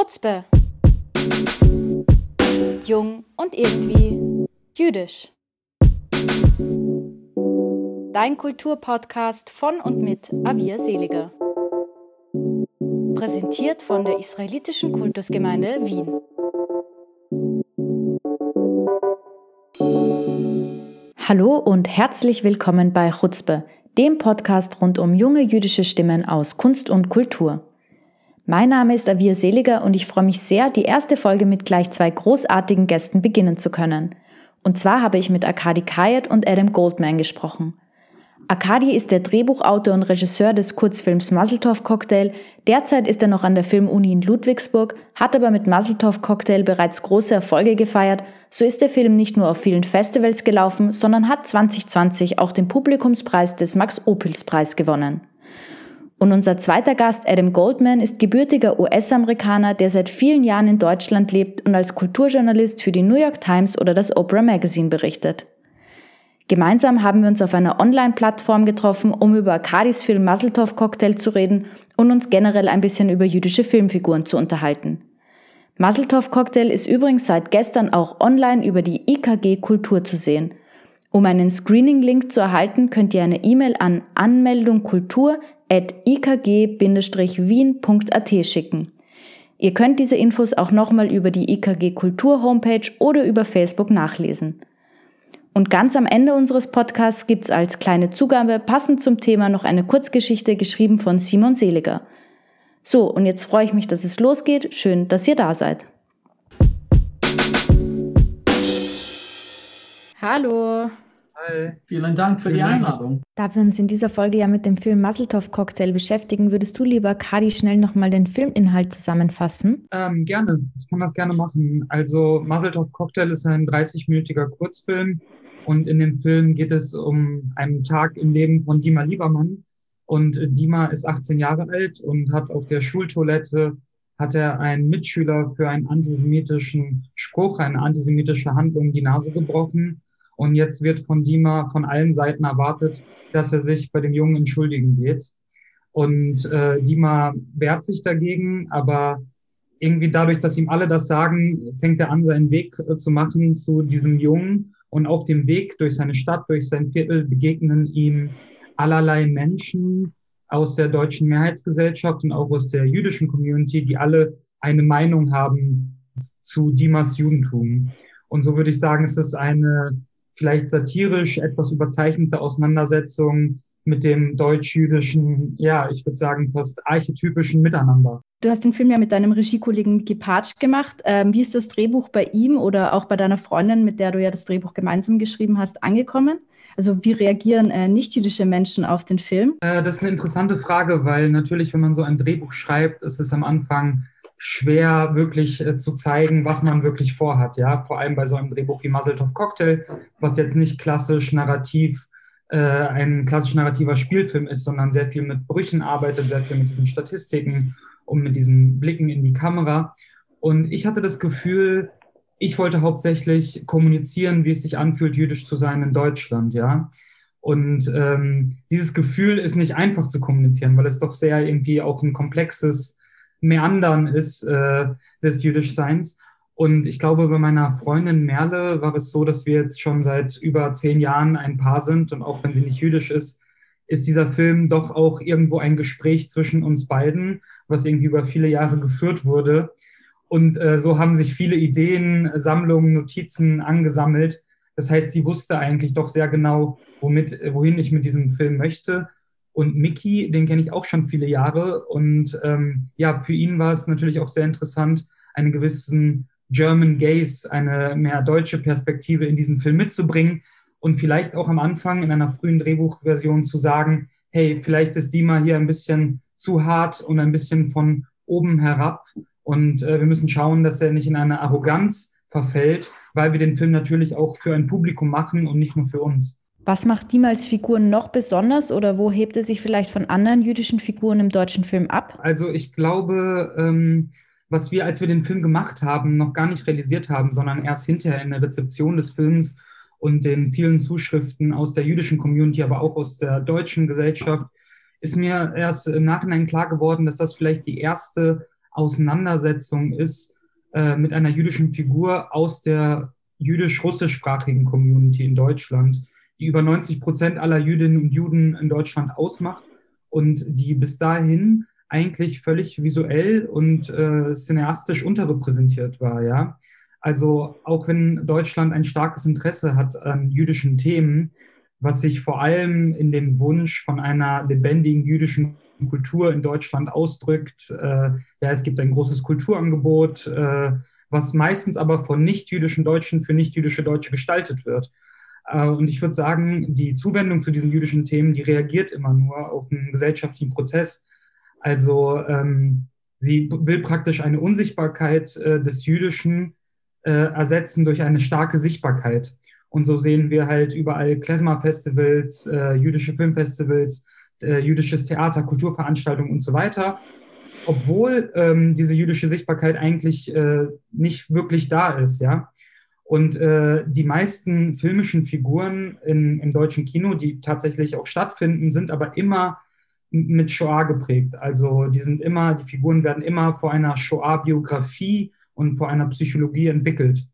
Chutzpe. Jung und irgendwie jüdisch. Dein Kulturpodcast von und mit Avia Seliger. Präsentiert von der Israelitischen Kultusgemeinde Wien. Hallo und herzlich willkommen bei Chutzpe, dem Podcast rund um junge jüdische Stimmen aus Kunst und Kultur. Mein Name ist Avia Seliger und ich freue mich sehr, die erste Folge mit gleich zwei großartigen Gästen beginnen zu können. Und zwar habe ich mit Arkadi Kayet und Adam Goldman gesprochen. Arkadi ist der Drehbuchautor und Regisseur des Kurzfilms Muzzletov Cocktail. Derzeit ist er noch an der Filmuni in Ludwigsburg, hat aber mit Muzzletov Cocktail bereits große Erfolge gefeiert. So ist der Film nicht nur auf vielen Festivals gelaufen, sondern hat 2020 auch den Publikumspreis des Max Opels Preis gewonnen. Und unser zweiter Gast, Adam Goldman, ist gebürtiger US-Amerikaner, der seit vielen Jahren in Deutschland lebt und als Kulturjournalist für die New York Times oder das Oprah Magazine berichtet. Gemeinsam haben wir uns auf einer Online-Plattform getroffen, um über Arkadis Film Muzzletov Cocktail zu reden und uns generell ein bisschen über jüdische Filmfiguren zu unterhalten. Muzzletov Cocktail ist übrigens seit gestern auch online über die IKG Kultur zu sehen. Um einen Screening-Link zu erhalten, könnt ihr eine E-Mail an anmeldungkultur.ikg-wien.at schicken. Ihr könnt diese Infos auch nochmal über die IKG Kultur Homepage oder über Facebook nachlesen. Und ganz am Ende unseres Podcasts gibt's als kleine Zugabe passend zum Thema noch eine Kurzgeschichte geschrieben von Simon Seliger. So, und jetzt freue ich mich, dass es losgeht. Schön, dass ihr da seid. Hallo. Hi. Vielen Dank für Vielen die Einladung. Da wir uns in dieser Folge ja mit dem Film Muzzletov Cocktail beschäftigen, würdest du lieber Kadi schnell nochmal den Filminhalt zusammenfassen? Ähm, gerne, ich kann das gerne machen. Also Muzzletov Cocktail ist ein 30-minütiger Kurzfilm und in dem Film geht es um einen Tag im Leben von Dima Liebermann. Und Dima ist 18 Jahre alt und hat auf der Schultoilette hat er einen Mitschüler für einen antisemitischen Spruch, eine antisemitische Handlung die Nase gebrochen. Und jetzt wird von Dima von allen Seiten erwartet, dass er sich bei dem Jungen entschuldigen geht. Und äh, Dima wehrt sich dagegen, aber irgendwie dadurch, dass ihm alle das sagen, fängt er an, seinen Weg äh, zu machen zu diesem Jungen und auf dem Weg durch seine Stadt, durch sein Viertel begegnen ihm allerlei Menschen aus der deutschen Mehrheitsgesellschaft und auch aus der jüdischen Community, die alle eine Meinung haben zu Dimas Judentum. Und so würde ich sagen, es ist eine vielleicht satirisch etwas überzeichnete Auseinandersetzung mit dem deutsch-jüdischen, ja, ich würde sagen, fast archetypischen Miteinander. Du hast den Film ja mit deinem Regiekollegen Mickey Patsch gemacht. Ähm, wie ist das Drehbuch bei ihm oder auch bei deiner Freundin, mit der du ja das Drehbuch gemeinsam geschrieben hast, angekommen? Also wie reagieren äh, nicht-jüdische Menschen auf den Film? Äh, das ist eine interessante Frage, weil natürlich, wenn man so ein Drehbuch schreibt, ist es am Anfang schwer, wirklich äh, zu zeigen, was man wirklich vorhat. Ja, vor allem bei so einem Drehbuch wie Muzzletop Cocktail, was jetzt nicht klassisch narrativ äh, ein klassisch narrativer Spielfilm ist, sondern sehr viel mit Brüchen arbeitet, sehr viel mit diesen Statistiken und mit diesen Blicken in die Kamera. Und ich hatte das Gefühl, ich wollte hauptsächlich kommunizieren, wie es sich anfühlt, jüdisch zu sein in Deutschland, ja. Und ähm, dieses Gefühl ist nicht einfach zu kommunizieren, weil es doch sehr irgendwie auch ein komplexes Meandern ist äh, des Jüdischseins. Und ich glaube, bei meiner Freundin Merle war es so, dass wir jetzt schon seit über zehn Jahren ein Paar sind. Und auch wenn sie nicht jüdisch ist, ist dieser Film doch auch irgendwo ein Gespräch zwischen uns beiden, was irgendwie über viele Jahre geführt wurde. Und äh, so haben sich viele Ideen, Sammlungen, Notizen angesammelt. Das heißt, sie wusste eigentlich doch sehr genau, womit, wohin ich mit diesem Film möchte. Und Mickey, den kenne ich auch schon viele Jahre. Und ähm, ja, für ihn war es natürlich auch sehr interessant, einen gewissen German Gaze, eine mehr deutsche Perspektive in diesen Film mitzubringen und vielleicht auch am Anfang in einer frühen Drehbuchversion zu sagen, hey, vielleicht ist die mal hier ein bisschen zu hart und ein bisschen von oben herab und äh, wir müssen schauen, dass er nicht in eine Arroganz verfällt, weil wir den Film natürlich auch für ein Publikum machen und nicht nur für uns. Was macht Dima als Figur noch besonders oder wo hebt er sich vielleicht von anderen jüdischen Figuren im deutschen Film ab? Also ich glaube, ähm, was wir, als wir den Film gemacht haben, noch gar nicht realisiert haben, sondern erst hinterher in der Rezeption des Films und den vielen Zuschriften aus der jüdischen Community, aber auch aus der deutschen Gesellschaft, ist mir erst im Nachhinein klar geworden, dass das vielleicht die erste Auseinandersetzung ist äh, mit einer jüdischen Figur aus der jüdisch-russischsprachigen Community in Deutschland, die über 90 Prozent aller Jüdinnen und Juden in Deutschland ausmacht und die bis dahin eigentlich völlig visuell und äh, cineastisch unterrepräsentiert war, ja. Also auch wenn Deutschland ein starkes Interesse hat an jüdischen Themen, was sich vor allem in dem Wunsch von einer lebendigen jüdischen Kultur in Deutschland ausdrückt. Äh, ja, es gibt ein großes Kulturangebot, äh, was meistens aber von nicht-jüdischen Deutschen für nicht-jüdische Deutsche gestaltet wird. Äh, und ich würde sagen, die Zuwendung zu diesen jüdischen Themen, die reagiert immer nur auf einen gesellschaftlichen Prozess. Also ähm, sie will praktisch eine Unsichtbarkeit äh, des Jüdischen äh, ersetzen durch eine starke Sichtbarkeit. Und so sehen wir halt überall Klezmer-Festivals, äh, jüdische Filmfestivals, äh, jüdisches Theater, Kulturveranstaltungen und so weiter, obwohl ähm, diese jüdische Sichtbarkeit eigentlich äh, nicht wirklich da ist, ja. Und äh, die meisten filmischen Figuren in, im deutschen Kino, die tatsächlich auch stattfinden, sind aber immer mit Shoah geprägt. Also die sind immer, die Figuren werden immer vor einer Shoah-Biografie und vor einer Psychologie entwickelt.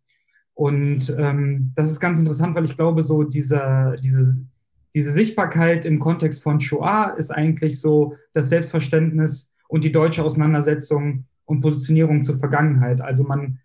Und ähm, das ist ganz interessant, weil ich glaube, so diese, diese, diese Sichtbarkeit im Kontext von Shoah ist eigentlich so das Selbstverständnis und die deutsche Auseinandersetzung und Positionierung zur Vergangenheit. Also man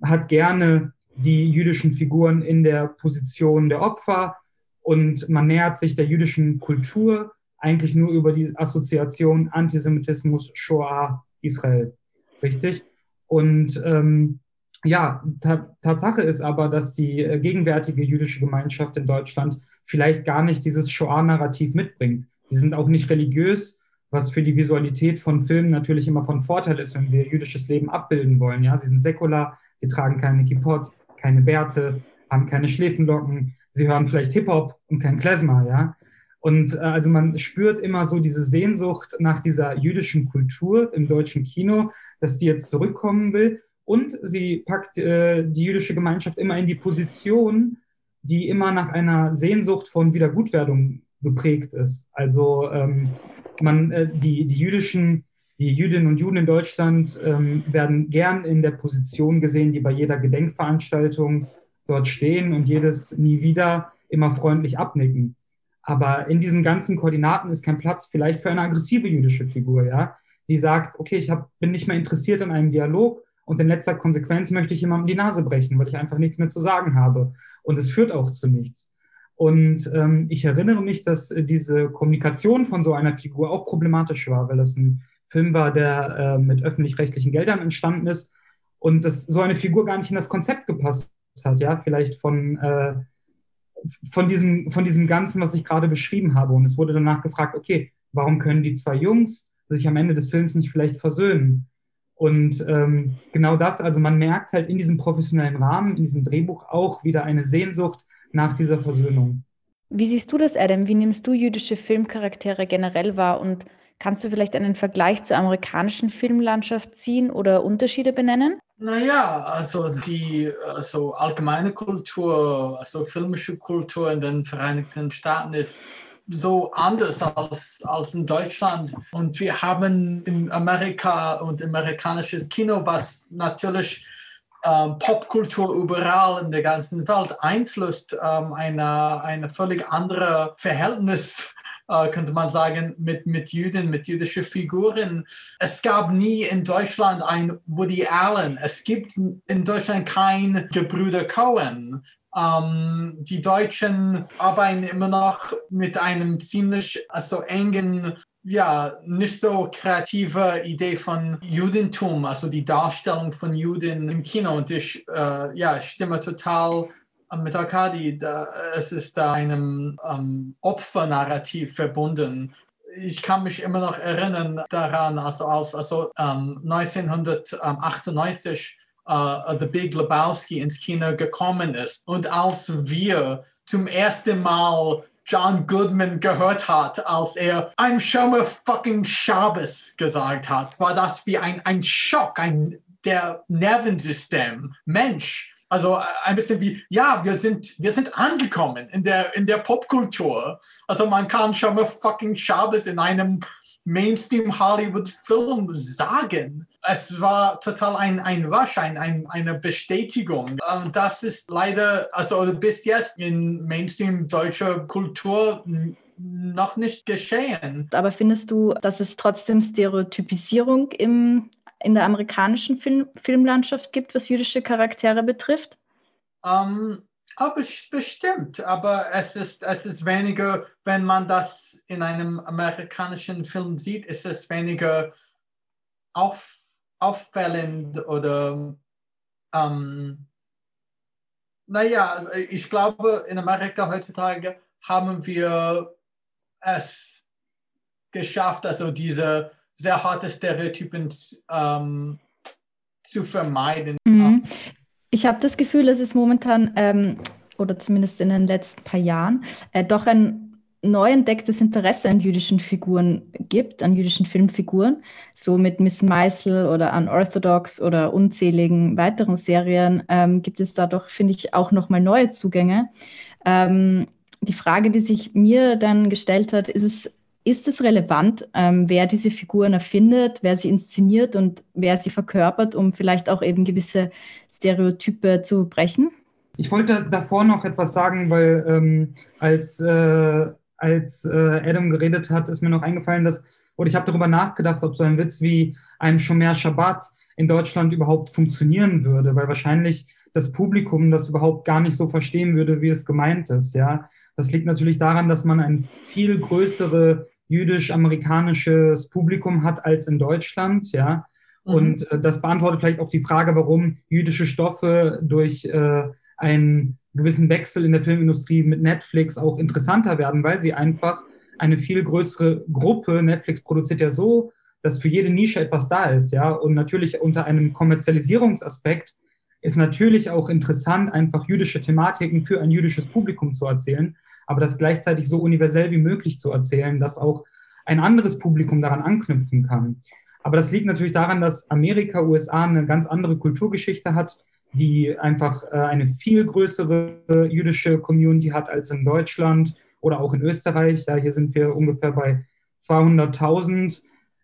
hat gerne die jüdischen Figuren in der Position der Opfer und man nähert sich der jüdischen Kultur eigentlich nur über die Assoziation Antisemitismus, Shoah, Israel. Richtig? Und ähm, ja, ta Tatsache ist aber, dass die äh, gegenwärtige jüdische Gemeinschaft in Deutschland vielleicht gar nicht dieses Shoah-Narrativ mitbringt. Sie sind auch nicht religiös, was für die Visualität von Filmen natürlich immer von Vorteil ist, wenn wir jüdisches Leben abbilden wollen. Ja, sie sind säkular, sie tragen keine Kippot, keine Bärte, haben keine Schläfenlocken, sie hören vielleicht Hip-Hop und kein Klezmer, ja. Und äh, also man spürt immer so diese Sehnsucht nach dieser jüdischen Kultur im deutschen Kino, dass die jetzt zurückkommen will. Und sie packt äh, die jüdische Gemeinschaft immer in die Position, die immer nach einer Sehnsucht von Wiedergutwerdung geprägt ist. Also ähm, man, äh, die, die jüdischen, die Jüdinnen und Juden in Deutschland ähm, werden gern in der Position gesehen, die bei jeder Gedenkveranstaltung dort stehen und jedes nie wieder immer freundlich abnicken. Aber in diesen ganzen Koordinaten ist kein Platz vielleicht für eine aggressive jüdische Figur, ja, die sagt, okay, ich hab, bin nicht mehr interessiert an einem Dialog und in letzter Konsequenz möchte ich jemandem die Nase brechen, weil ich einfach nichts mehr zu sagen habe. Und es führt auch zu nichts. Und ähm, ich erinnere mich, dass äh, diese Kommunikation von so einer Figur auch problematisch war, weil das ein Film war, der äh, mit öffentlich-rechtlichen Geldern entstanden ist und dass so eine Figur gar nicht in das Konzept gepasst hat, ja, vielleicht von, äh, von, diesem, von diesem Ganzen, was ich gerade beschrieben habe. Und es wurde danach gefragt, okay, warum können die zwei Jungs sich am Ende des Films nicht vielleicht versöhnen? Und ähm, genau das, also man merkt halt in diesem professionellen Rahmen, in diesem Drehbuch auch wieder eine Sehnsucht nach dieser Versöhnung. Wie siehst du das, Adam? Wie nimmst du jüdische Filmcharaktere generell wahr und kannst du vielleicht einen Vergleich zur amerikanischen Filmlandschaft ziehen oder Unterschiede benennen? Naja, also die also allgemeine Kultur, also filmische Kultur in den Vereinigten Staaten ist so anders als, als in Deutschland. Und wir haben in Amerika und amerikanisches Kino, was natürlich ähm, Popkultur überall in der ganzen Welt einflusst, ähm, eine, eine völlig andere Verhältnis Uh, könnte man sagen, mit, mit Juden, mit jüdischen Figuren. Es gab nie in Deutschland ein Woody Allen. Es gibt in Deutschland kein Gebrüder Cohen. Ähm, die Deutschen arbeiten immer noch mit einem ziemlich also engen, ja, nicht so kreative Idee von Judentum, also die Darstellung von Juden im Kino. Und ich äh, ja, stimme total mit Arkadi, da, es ist da einem ähm, Opfernarrativ verbunden. Ich kann mich immer noch erinnern daran, also als also, ähm, 1998 uh, The Big Lebowski ins Kino gekommen ist. Und als wir zum ersten Mal John Goodman gehört hat, als er I'm Shomer fucking Shabbos gesagt hat, war das wie ein, ein Schock, ein der Nervensystem. Mensch, also ein bisschen wie, ja, wir sind, wir sind angekommen in der, in der Popkultur. Also man kann Shomer fucking Shabbos in einem Mainstream-Hollywood-Film sagen. Es war total ein, ein Rush, ein, ein, eine Bestätigung. Das ist leider, also bis jetzt in Mainstream-deutscher Kultur noch nicht geschehen. Aber findest du, dass es trotzdem Stereotypisierung im, in der amerikanischen Film, Filmlandschaft gibt, was jüdische Charaktere betrifft? Um, aber bestimmt, aber es ist, es ist weniger, wenn man das in einem amerikanischen Film sieht, ist es weniger auf, auffällend oder, ähm, naja, ich glaube, in Amerika heutzutage haben wir es geschafft, also diese sehr harten Stereotypen ähm, zu vermeiden. Mhm. Ich habe das Gefühl, es ist momentan, ähm, oder zumindest in den letzten paar Jahren, äh, doch ein neu entdecktes Interesse an jüdischen Figuren gibt, an jüdischen Filmfiguren, so mit Miss Meisel oder Unorthodox oder unzähligen weiteren Serien ähm, gibt es da doch, finde ich, auch nochmal neue Zugänge. Ähm, die Frage, die sich mir dann gestellt hat, ist es ist es relevant, ähm, wer diese Figuren erfindet, wer sie inszeniert und wer sie verkörpert, um vielleicht auch eben gewisse Stereotype zu brechen? Ich wollte davor noch etwas sagen, weil ähm, als, äh, als äh, Adam geredet hat, ist mir noch eingefallen, dass, oder ich habe darüber nachgedacht, ob so ein Witz wie ein Shomer Shabbat in Deutschland überhaupt funktionieren würde, weil wahrscheinlich das Publikum das überhaupt gar nicht so verstehen würde, wie es gemeint ist. Ja, das liegt natürlich daran, dass man eine viel größere jüdisch-amerikanisches Publikum hat als in Deutschland, ja. Mhm. Und äh, das beantwortet vielleicht auch die Frage, warum jüdische Stoffe durch äh, einen gewissen Wechsel in der Filmindustrie mit Netflix auch interessanter werden, weil sie einfach eine viel größere Gruppe, Netflix produziert ja so, dass für jede Nische etwas da ist, ja. Und natürlich unter einem Kommerzialisierungsaspekt ist natürlich auch interessant, einfach jüdische Thematiken für ein jüdisches Publikum zu erzählen aber das gleichzeitig so universell wie möglich zu erzählen, dass auch ein anderes Publikum daran anknüpfen kann. Aber das liegt natürlich daran, dass Amerika, USA eine ganz andere Kulturgeschichte hat, die einfach äh, eine viel größere jüdische Community hat als in Deutschland oder auch in Österreich. Ja, hier sind wir ungefähr bei 200.000.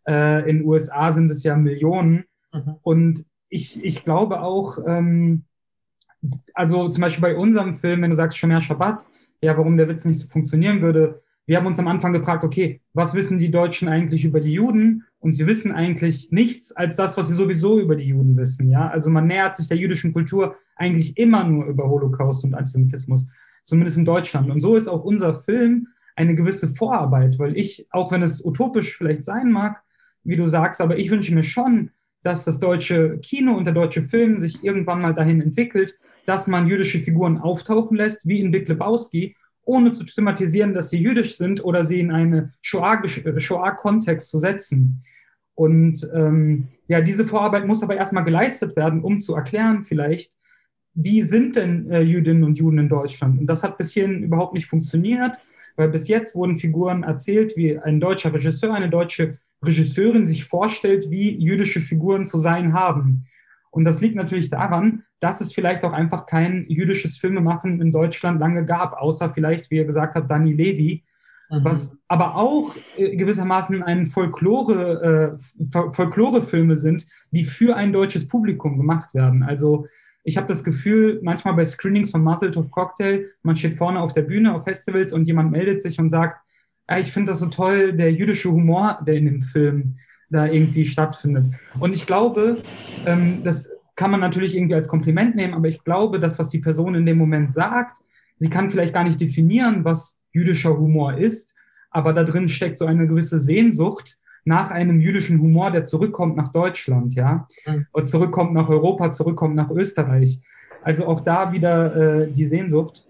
Äh, in USA sind es ja Millionen. Mhm. Und ich, ich glaube auch, ähm, also zum Beispiel bei unserem Film, wenn du sagst Shomer Shabbat, ja, warum der Witz nicht so funktionieren würde. Wir haben uns am Anfang gefragt, okay, was wissen die Deutschen eigentlich über die Juden? Und sie wissen eigentlich nichts als das, was sie sowieso über die Juden wissen. Ja, also man nähert sich der jüdischen Kultur eigentlich immer nur über Holocaust und Antisemitismus, zumindest in Deutschland. Und so ist auch unser Film eine gewisse Vorarbeit, weil ich, auch wenn es utopisch vielleicht sein mag, wie du sagst, aber ich wünsche mir schon, dass das deutsche Kino und der deutsche Film sich irgendwann mal dahin entwickelt, dass man jüdische Figuren auftauchen lässt, wie in Big Lebowski, ohne zu thematisieren, dass sie jüdisch sind oder sie in einen Shoah-Kontext zu setzen. Und ähm, ja, diese Vorarbeit muss aber erstmal geleistet werden, um zu erklären vielleicht, wie sind denn äh, Jüdinnen und Juden in Deutschland? Und das hat bis hierhin überhaupt nicht funktioniert, weil bis jetzt wurden Figuren erzählt, wie ein deutscher Regisseur, eine deutsche Regisseurin sich vorstellt, wie jüdische Figuren zu sein haben. Und das liegt natürlich daran, dass es vielleicht auch einfach kein jüdisches Filmemachen in Deutschland lange gab, außer vielleicht, wie ihr gesagt habt, Dani Levy, mhm. was aber auch äh, gewissermaßen ein Folklore, äh, Folklorefilme sind, die für ein deutsches Publikum gemacht werden. Also ich habe das Gefühl, manchmal bei Screenings von Muzzletop Cocktail, man steht vorne auf der Bühne auf Festivals und jemand meldet sich und sagt, ja, ich finde das so toll, der jüdische Humor, der in dem Film da irgendwie stattfindet. Und ich glaube, ähm, das kann man natürlich irgendwie als Kompliment nehmen, aber ich glaube, das, was die Person in dem Moment sagt, sie kann vielleicht gar nicht definieren, was jüdischer Humor ist, aber da drin steckt so eine gewisse Sehnsucht nach einem jüdischen Humor, der zurückkommt nach Deutschland, ja, mhm. oder zurückkommt nach Europa, zurückkommt nach Österreich. Also auch da wieder äh, die Sehnsucht.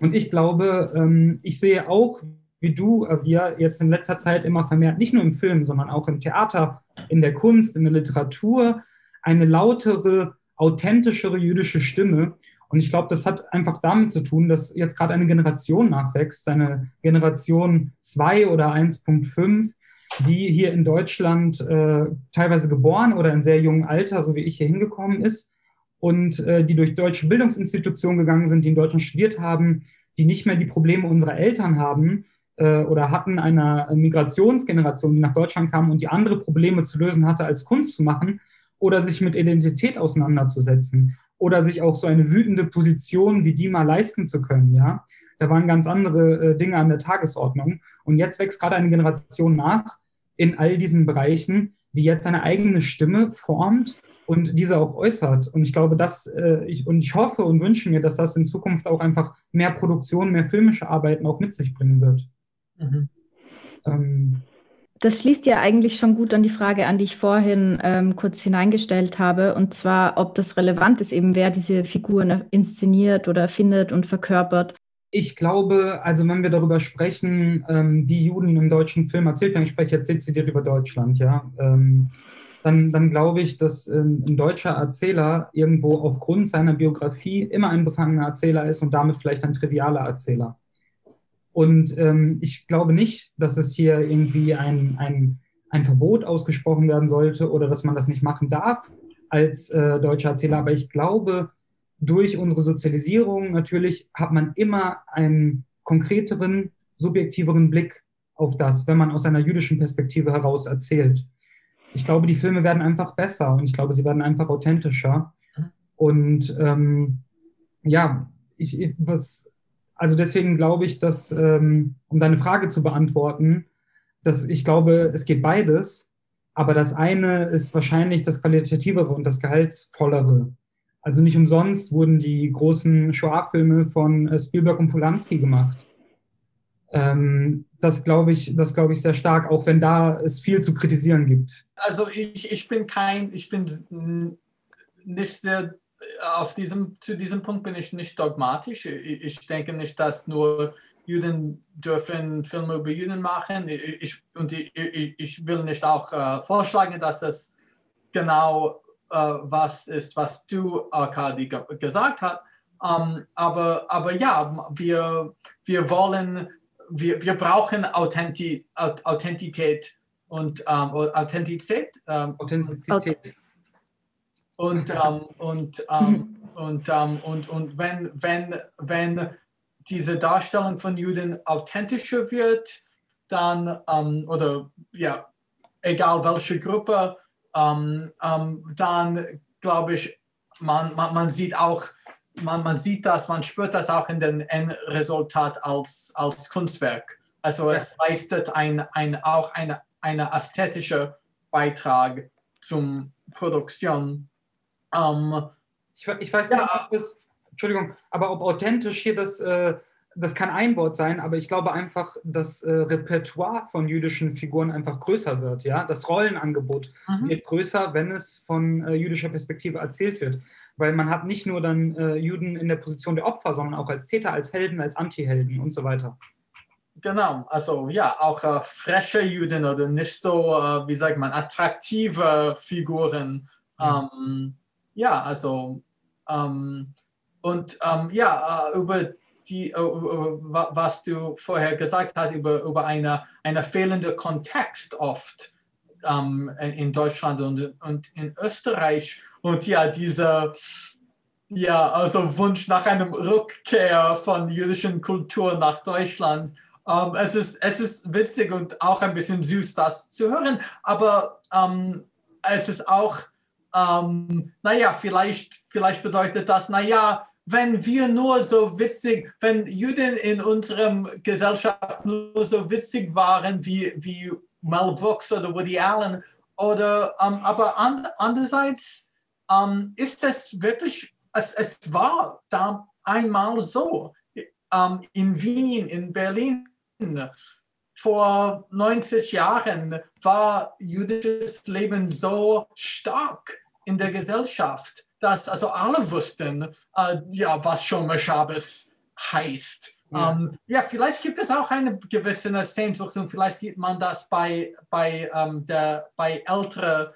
Und ich glaube, ähm, ich sehe auch, wie du, äh, wir jetzt in letzter Zeit immer vermehrt, nicht nur im Film, sondern auch im Theater, in der Kunst, in der Literatur, eine lautere, authentischere jüdische Stimme. Und ich glaube, das hat einfach damit zu tun, dass jetzt gerade eine Generation nachwächst, eine Generation 2 oder 1.5, die hier in Deutschland äh, teilweise geboren oder in sehr jungem Alter, so wie ich hier hingekommen ist, und äh, die durch deutsche Bildungsinstitutionen gegangen sind, die in Deutschland studiert haben, die nicht mehr die Probleme unserer Eltern haben, oder hatten einer Migrationsgeneration, die nach Deutschland kam und die andere Probleme zu lösen hatte, als Kunst zu machen oder sich mit Identität auseinanderzusetzen oder sich auch so eine wütende Position wie die mal leisten zu können, ja. Da waren ganz andere äh, Dinge an der Tagesordnung. Und jetzt wächst gerade eine Generation nach in all diesen Bereichen, die jetzt seine eigene Stimme formt und diese auch äußert. Und ich glaube, dass äh, ich, und ich hoffe und wünsche mir, dass das in Zukunft auch einfach mehr Produktion, mehr filmische Arbeiten auch mit sich bringen wird. Mhm. Ähm, das schließt ja eigentlich schon gut an die Frage an, die ich vorhin ähm, kurz hineingestellt habe, und zwar, ob das relevant ist, eben wer diese Figuren inszeniert oder findet und verkörpert. Ich glaube, also wenn wir darüber sprechen, ähm, wie Juden im deutschen Film erzählt werden, ich spreche jetzt dezidiert über Deutschland, ja, ähm, dann, dann glaube ich, dass ähm, ein deutscher Erzähler irgendwo aufgrund seiner Biografie immer ein befangener Erzähler ist und damit vielleicht ein trivialer Erzähler. Und ähm, ich glaube nicht, dass es hier irgendwie ein, ein, ein Verbot ausgesprochen werden sollte oder dass man das nicht machen darf als äh, deutscher Erzähler. Aber ich glaube, durch unsere Sozialisierung natürlich hat man immer einen konkreteren, subjektiveren Blick auf das, wenn man aus einer jüdischen Perspektive heraus erzählt. Ich glaube, die Filme werden einfach besser und ich glaube, sie werden einfach authentischer. Und ähm, ja, ich, was, also deswegen glaube ich, dass, ähm, um deine Frage zu beantworten, dass ich glaube, es geht beides, aber das eine ist wahrscheinlich das Qualitativere und das Gehaltsvollere. Also nicht umsonst wurden die großen Shoah-Filme von äh, Spielberg und Polanski gemacht. Ähm, das glaube ich, das ich sehr stark, auch wenn da es viel zu kritisieren gibt. Also ich, ich bin kein, ich bin nicht sehr auf diesem, zu diesem Punkt bin ich nicht dogmatisch. Ich, denke nicht, dass nur Juden dürfen Filme über Juden machen. Ich, und ich, ich will nicht auch äh, vorschlagen, dass das genau äh, was ist, was du, Arkadi, gesagt hast. Ähm, aber, aber ja, wir, wir wollen, wir, wir brauchen Authenti Authentität und ähm, Authentizität. Ähm, Authentizität. Und, und, und, und, und wenn, wenn, wenn diese Darstellung von Juden authentischer wird, dann, oder ja, egal welche Gruppe, ähm, ähm, dann glaube ich, man, man, man sieht auch, man, man sieht das, man spürt das auch in dem Endresultat als, als Kunstwerk. Also es leistet ein, ein, auch eine, eine ästhetische Beitrag zum Produktion. Ähm, ich, ich, weiß nicht, ob das, Entschuldigung, aber ob authentisch hier das äh, das kann ein Wort sein, aber ich glaube einfach, das äh, Repertoire von jüdischen Figuren einfach größer wird. Ja? Das Rollenangebot mhm. wird größer, wenn es von äh, jüdischer Perspektive erzählt wird. Weil man hat nicht nur dann äh, Juden in der Position der Opfer, sondern auch als Täter, als Helden, als Antihelden und so weiter. Genau, also ja, auch äh, freche Juden oder nicht so, äh, wie sagt man, attraktive Figuren. Mhm. Ähm, ja, also ähm, und ähm, ja, äh, über die, äh, was du vorher gesagt hast über, über eine, eine fehlende Kontext oft ähm, in Deutschland und, und in Österreich. Und ja, dieser ja, also Wunsch nach einem Rückkehr von jüdischen Kultur nach Deutschland. Ähm, es, ist, es ist witzig und auch ein bisschen süß, das zu hören, aber ähm, es ist auch, ähm, naja, vielleicht, vielleicht bedeutet das, naja, wenn wir nur so witzig, wenn Juden in unserem Gesellschaft nur so witzig waren wie, wie Mel Brooks oder Woody Allen, oder, ähm, aber and, andererseits ähm, ist es wirklich, es, es war da einmal so, ähm, in Wien, in Berlin, vor 90 Jahren war jüdisches Leben so stark in der Gesellschaft dass also alle wussten, äh, ja, was Shomer Shabbos heißt. Ja. Ähm, ja. vielleicht gibt es auch eine gewisse Sehnsucht und vielleicht sieht man das bei, bei, ähm, der, bei älteren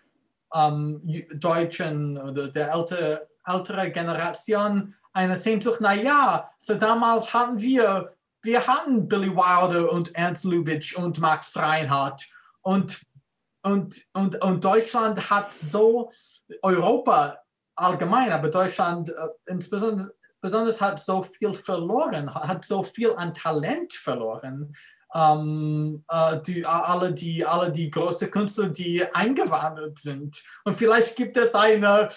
ähm, Deutschen oder der ältere, ältere Generation eine Sehnsucht. Naja, so damals hatten wir, wir hatten Billy Wilder und Ernst Lubitsch und Max Reinhardt und, und, und, und Deutschland hat so Europa allgemein, aber Deutschland äh, insbesondere besonders hat so viel verloren, hat so viel an Talent verloren. ähm, äh, die, alle, die, alle die großen Künstler, die eingewandert sind. Und vielleicht gibt es eine,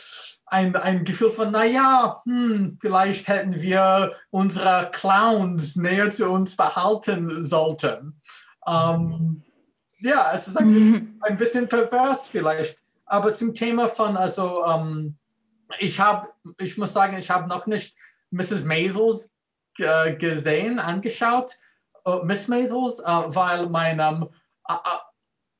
ein, ein Gefühl von, naja, hm, vielleicht hätten wir unsere Clowns näher zu uns behalten sollten. Ähm, ja, es ist ein, ein, bisschen pervers vielleicht. Aber zum Thema von, also ähm, ich habe, ich muss sagen, ich habe noch nicht Mrs. Maisels äh, gesehen, angeschaut. Uh, Miss Maisels, uh, weil mein, um, uh,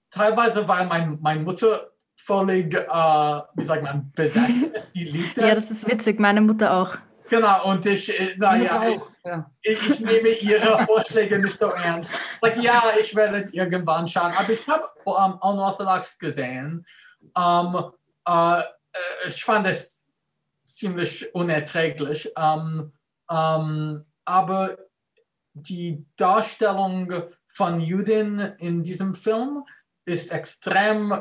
teilweise weil mein, meine Mutter völlig, wie sagt man, besessen ist. Sie liebt es. Ja, das ist witzig, meine Mutter auch. Genau, und ich, äh, naja, ich, ja. ich, ich, nehme ihre Vorschläge nicht so ernst. Like, ja, ich werde es irgendwann schauen, aber ich habe um, Unorthodox gesehen. Um, uh, ich fand es ziemlich unerträglich. Um, aber die Darstellung von Juden in diesem Film ist extrem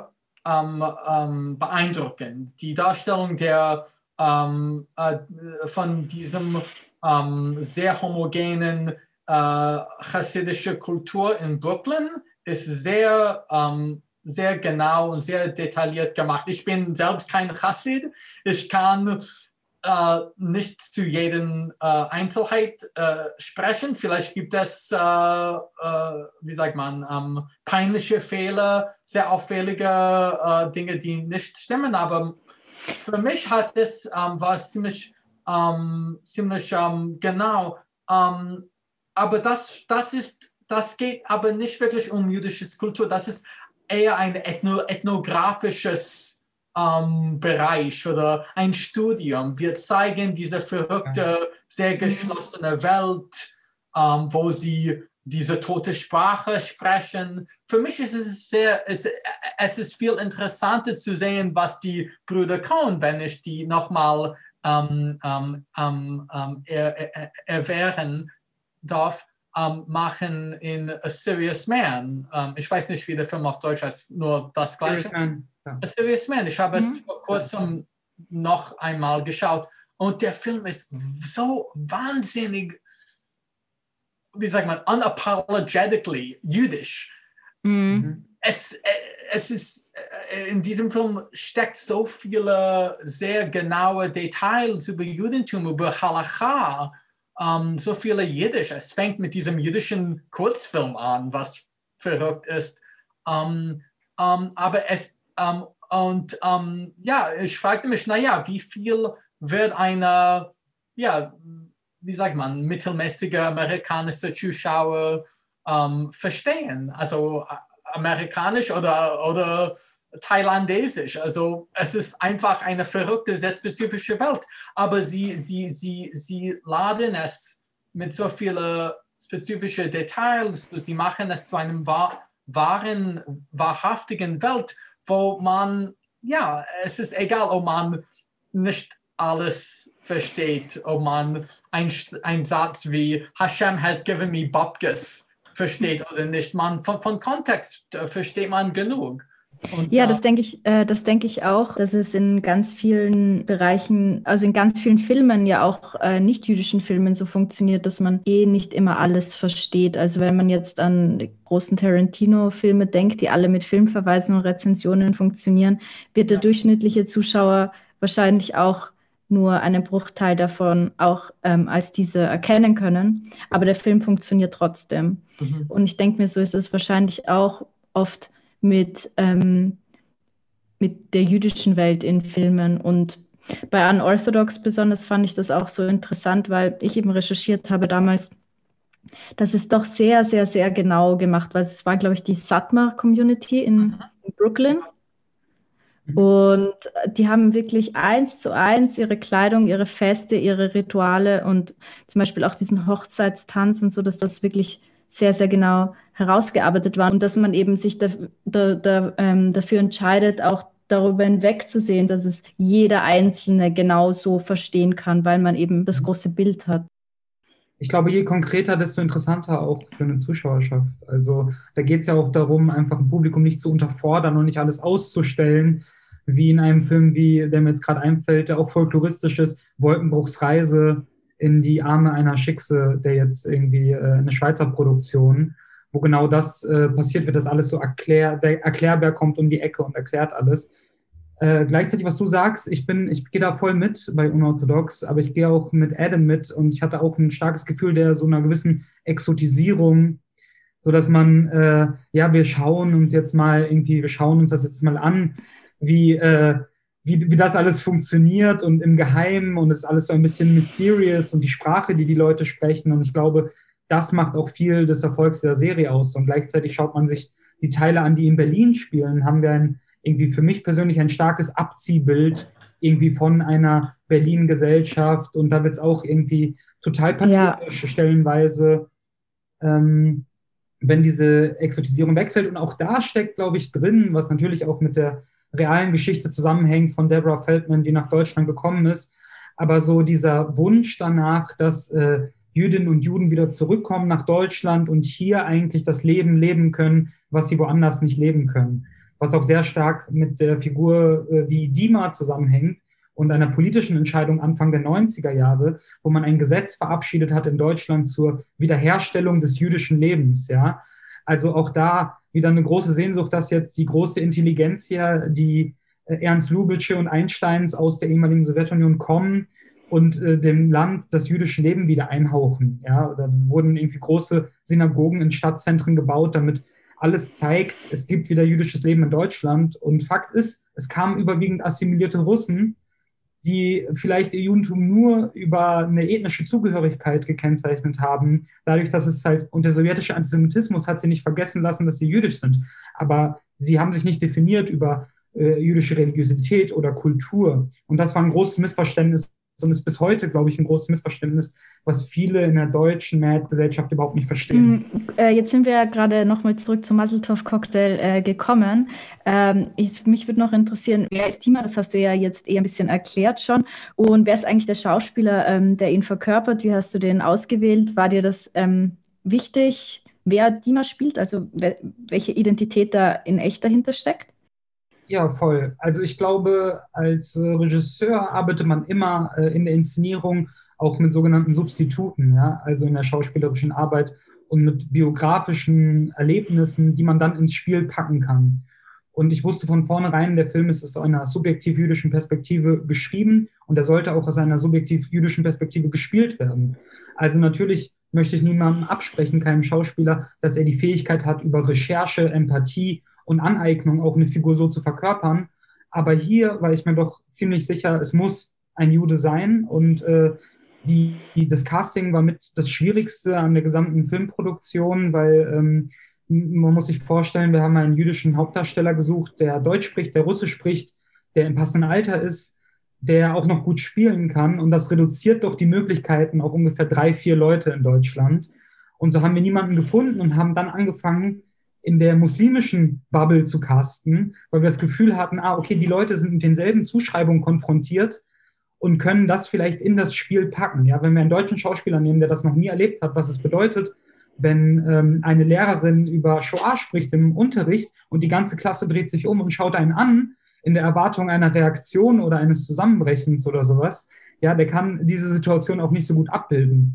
ähm, ähm, beeindruckend. Die Darstellung der, ähm, äh, von diesem ähm, sehr homogenen äh, chassidischen Kultur in Brooklyn ist sehr, ähm, sehr genau und sehr detailliert gemacht. Ich bin selbst kein Chassid. Ich kann äh, nicht zu jedem äh, Einzelheit äh, sprechen. Vielleicht gibt es, äh, äh, wie sagt man, ähm, peinliche Fehler, sehr auffällige äh, Dinge, die nicht stimmen. Aber für mich hat es, ähm, war es ziemlich, ähm, ziemlich ähm, genau. Ähm, aber das, das ist, das geht aber nicht wirklich um jüdische Kultur. Das ist eher ein ethno ethnografisches ähm, Bereich oder ein Studium. Wir zeigen diese verrückte, sehr mhm. geschlossene Welt, ähm, wo sie diese tote Sprache sprechen. Für mich ist es sehr, es, es ist viel interessanter zu sehen, was die Brüder Cohen, wenn ich die nochmal ähm, ähm, ähm, ähm er, er, erwehren darf, ähm, machen in A Serious Man. Ähm, ich weiß nicht, wie der Film auf Deutsch heißt, nur das gleiche. A Serious Man. Ich habe mhm. es vor kurzem noch einmal geschaut und der Film ist so wahnsinnig, wie sagt man, unapologetically jüdisch. Mhm. Es, äh, es ist, äh, in diesem Film steckt so viele sehr genaue Details über Judentum, über Halacha, ähm, so viele Jiddisch. Es fängt mit diesem jüdischen Kurzfilm an, was verrückt ist. Um, um, aber es, und ja, ich fragte mich, naja, wie viel wird eine, ja, wie sagt man, mittelmäßige amerikanische Zuschauer verstehen? Also amerikanisch oder, oder thailandesisch. Also es ist einfach eine verrückte, sehr spezifische Welt. Aber sie, sie, sie, sie laden es mit so vielen spezifischen Details, sie machen es zu einem wahren, wahrhaftigen Welt, wo man, ja, es ist egal, ob man nicht alles versteht, ob man ein Satz wie Hashem has given me Babkes versteht oder nicht. Man, von, von Kontext äh, versteht man genug. Und ja, das denke ich, äh, das denke ich auch, dass es in ganz vielen Bereichen, also in ganz vielen Filmen, ja auch äh, nicht-jüdischen Filmen so funktioniert, dass man eh nicht immer alles versteht. Also wenn man jetzt an die großen Tarantino-Filme denkt, die alle mit Filmverweisen und Rezensionen funktionieren, wird der durchschnittliche Zuschauer wahrscheinlich auch nur einen Bruchteil davon auch ähm, als diese erkennen können. Aber der Film funktioniert trotzdem. Mhm. Und ich denke mir, so ist es wahrscheinlich auch oft mit, ähm, mit der jüdischen Welt in Filmen. Und bei Unorthodox besonders fand ich das auch so interessant, weil ich eben recherchiert habe damals, dass es doch sehr, sehr, sehr genau gemacht war. Also es war, glaube ich, die Satmar-Community in, in Brooklyn. Und die haben wirklich eins zu eins ihre Kleidung, ihre Feste, ihre Rituale und zum Beispiel auch diesen Hochzeitstanz und so, dass das wirklich sehr, sehr genau herausgearbeitet waren und dass man eben sich da, da, da, ähm, dafür entscheidet, auch darüber hinwegzusehen, dass es jeder Einzelne genauso verstehen kann, weil man eben das große Bild hat. Ich glaube, je konkreter, desto interessanter auch für eine Zuschauerschaft. Also da geht es ja auch darum, einfach ein Publikum nicht zu unterfordern und nicht alles auszustellen, wie in einem Film, wie der mir jetzt gerade einfällt, der auch folkloristisch ist, Wolkenbruchsreise in die Arme einer Schickse, der jetzt irgendwie äh, eine Schweizer Produktion, wo genau das äh, passiert wird, dass alles so erklär, der Erklärbär kommt um die Ecke und erklärt alles. Äh, gleichzeitig, was du sagst, ich bin, ich gehe da voll mit bei Unorthodox, aber ich gehe auch mit Adam mit und ich hatte auch ein starkes Gefühl der so einer gewissen Exotisierung, so dass man, äh, ja, wir schauen uns jetzt mal irgendwie, wir schauen uns das jetzt mal an, wie, äh, wie, wie das alles funktioniert und im Geheimen und es ist alles so ein bisschen mysterious und die Sprache, die die Leute sprechen und ich glaube, das macht auch viel des Erfolgs der Serie aus. Und gleichzeitig schaut man sich die Teile an, die in Berlin spielen, haben wir ein, irgendwie für mich persönlich ein starkes Abziehbild irgendwie von einer Berlin-Gesellschaft. Und da wird es auch irgendwie total pathetisch ja. stellenweise, ähm, wenn diese Exotisierung wegfällt. Und auch da steckt, glaube ich, drin, was natürlich auch mit der realen Geschichte zusammenhängt von Deborah Feldman, die nach Deutschland gekommen ist. Aber so dieser Wunsch danach, dass äh, Jüdinnen und Juden wieder zurückkommen nach Deutschland und hier eigentlich das Leben leben können, was sie woanders nicht leben können. Was auch sehr stark mit der Figur äh, wie Dima zusammenhängt und einer politischen Entscheidung Anfang der 90er Jahre, wo man ein Gesetz verabschiedet hat in Deutschland zur Wiederherstellung des jüdischen Lebens. Ja, also auch da wieder eine große Sehnsucht, dass jetzt die große Intelligenz hier, die äh, Ernst Lubitsch und Einsteins aus der ehemaligen Sowjetunion kommen, und äh, dem Land das jüdische Leben wieder einhauchen. Ja, da wurden irgendwie große Synagogen in Stadtzentren gebaut, damit alles zeigt, es gibt wieder jüdisches Leben in Deutschland. Und Fakt ist, es kamen überwiegend assimilierte Russen, die vielleicht ihr Judentum nur über eine ethnische Zugehörigkeit gekennzeichnet haben. Dadurch, dass es halt, und der sowjetische Antisemitismus hat sie nicht vergessen lassen, dass sie jüdisch sind. Aber sie haben sich nicht definiert über äh, jüdische Religiosität oder Kultur. Und das war ein großes Missverständnis und ist bis heute, glaube ich, ein großes Missverständnis, was viele in der deutschen Mehrheitsgesellschaft überhaupt nicht verstehen. Mm, äh, jetzt sind wir ja gerade nochmal zurück zum Muzzletoff-Cocktail äh, gekommen. Ähm, ich, mich würde noch interessieren, wer ist Tima? Das hast du ja jetzt eher ein bisschen erklärt schon. Und wer ist eigentlich der Schauspieler, ähm, der ihn verkörpert? Wie hast du den ausgewählt? War dir das ähm, wichtig, wer Dima spielt? Also welche Identität da in echt dahinter steckt? Ja, voll. Also ich glaube, als äh, Regisseur arbeitet man immer äh, in der Inszenierung auch mit sogenannten Substituten, ja, also in der schauspielerischen Arbeit und mit biografischen Erlebnissen, die man dann ins Spiel packen kann. Und ich wusste von vornherein, der Film ist aus einer subjektiv-jüdischen Perspektive geschrieben und er sollte auch aus einer subjektiv-jüdischen Perspektive gespielt werden. Also natürlich möchte ich niemandem absprechen, keinem Schauspieler, dass er die Fähigkeit hat, über Recherche, Empathie und Aneignung auch eine Figur so zu verkörpern. Aber hier war ich mir doch ziemlich sicher, es muss ein Jude sein. Und äh, die, das Casting war mit das Schwierigste an der gesamten Filmproduktion, weil ähm, man muss sich vorstellen, wir haben einen jüdischen Hauptdarsteller gesucht, der Deutsch spricht, der Russisch spricht, der im passenden Alter ist, der auch noch gut spielen kann. Und das reduziert doch die Möglichkeiten auf ungefähr drei, vier Leute in Deutschland. Und so haben wir niemanden gefunden und haben dann angefangen, in der muslimischen Bubble zu casten, weil wir das Gefühl hatten, ah, okay, die Leute sind mit denselben Zuschreibungen konfrontiert und können das vielleicht in das Spiel packen. Ja, wenn wir einen deutschen Schauspieler nehmen, der das noch nie erlebt hat, was es bedeutet, wenn ähm, eine Lehrerin über Shoah spricht im Unterricht und die ganze Klasse dreht sich um und schaut einen an, in der Erwartung einer Reaktion oder eines Zusammenbrechens oder sowas, ja, der kann diese Situation auch nicht so gut abbilden.